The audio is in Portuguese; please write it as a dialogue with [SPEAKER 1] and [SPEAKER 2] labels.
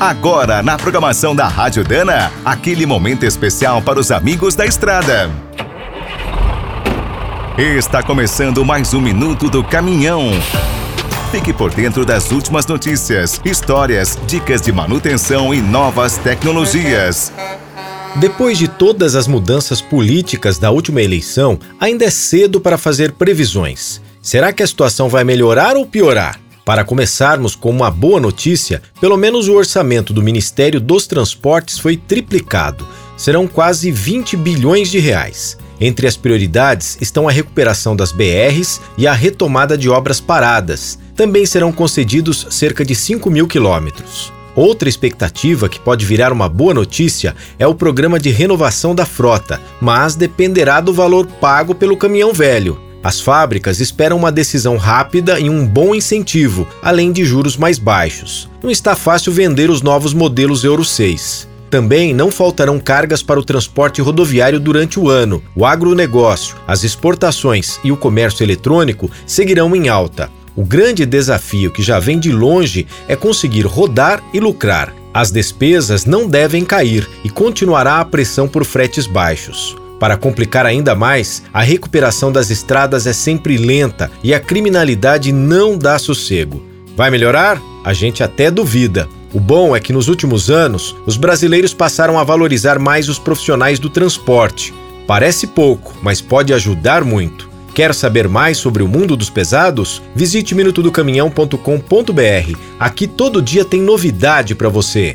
[SPEAKER 1] Agora, na programação da Rádio Dana, aquele momento especial para os amigos da estrada. Está começando mais um Minuto do Caminhão. Fique por dentro das últimas notícias, histórias, dicas de manutenção e novas tecnologias.
[SPEAKER 2] Depois de todas as mudanças políticas da última eleição, ainda é cedo para fazer previsões. Será que a situação vai melhorar ou piorar? Para começarmos com uma boa notícia, pelo menos o orçamento do Ministério dos Transportes foi triplicado. Serão quase 20 bilhões de reais. Entre as prioridades estão a recuperação das BRs e a retomada de obras paradas. Também serão concedidos cerca de 5 mil quilômetros. Outra expectativa que pode virar uma boa notícia é o programa de renovação da frota, mas dependerá do valor pago pelo caminhão velho. As fábricas esperam uma decisão rápida e um bom incentivo, além de juros mais baixos. Não está fácil vender os novos modelos Euro 6. Também não faltarão cargas para o transporte rodoviário durante o ano. O agronegócio, as exportações e o comércio eletrônico seguirão em alta. O grande desafio que já vem de longe é conseguir rodar e lucrar. As despesas não devem cair e continuará a pressão por fretes baixos. Para complicar ainda mais, a recuperação das estradas é sempre lenta e a criminalidade não dá sossego. Vai melhorar? A gente até duvida. O bom é que nos últimos anos, os brasileiros passaram a valorizar mais os profissionais do transporte. Parece pouco, mas pode ajudar muito. Quer saber mais sobre o mundo dos pesados? Visite minutodocaminhão.com.br. Aqui todo dia tem novidade para você.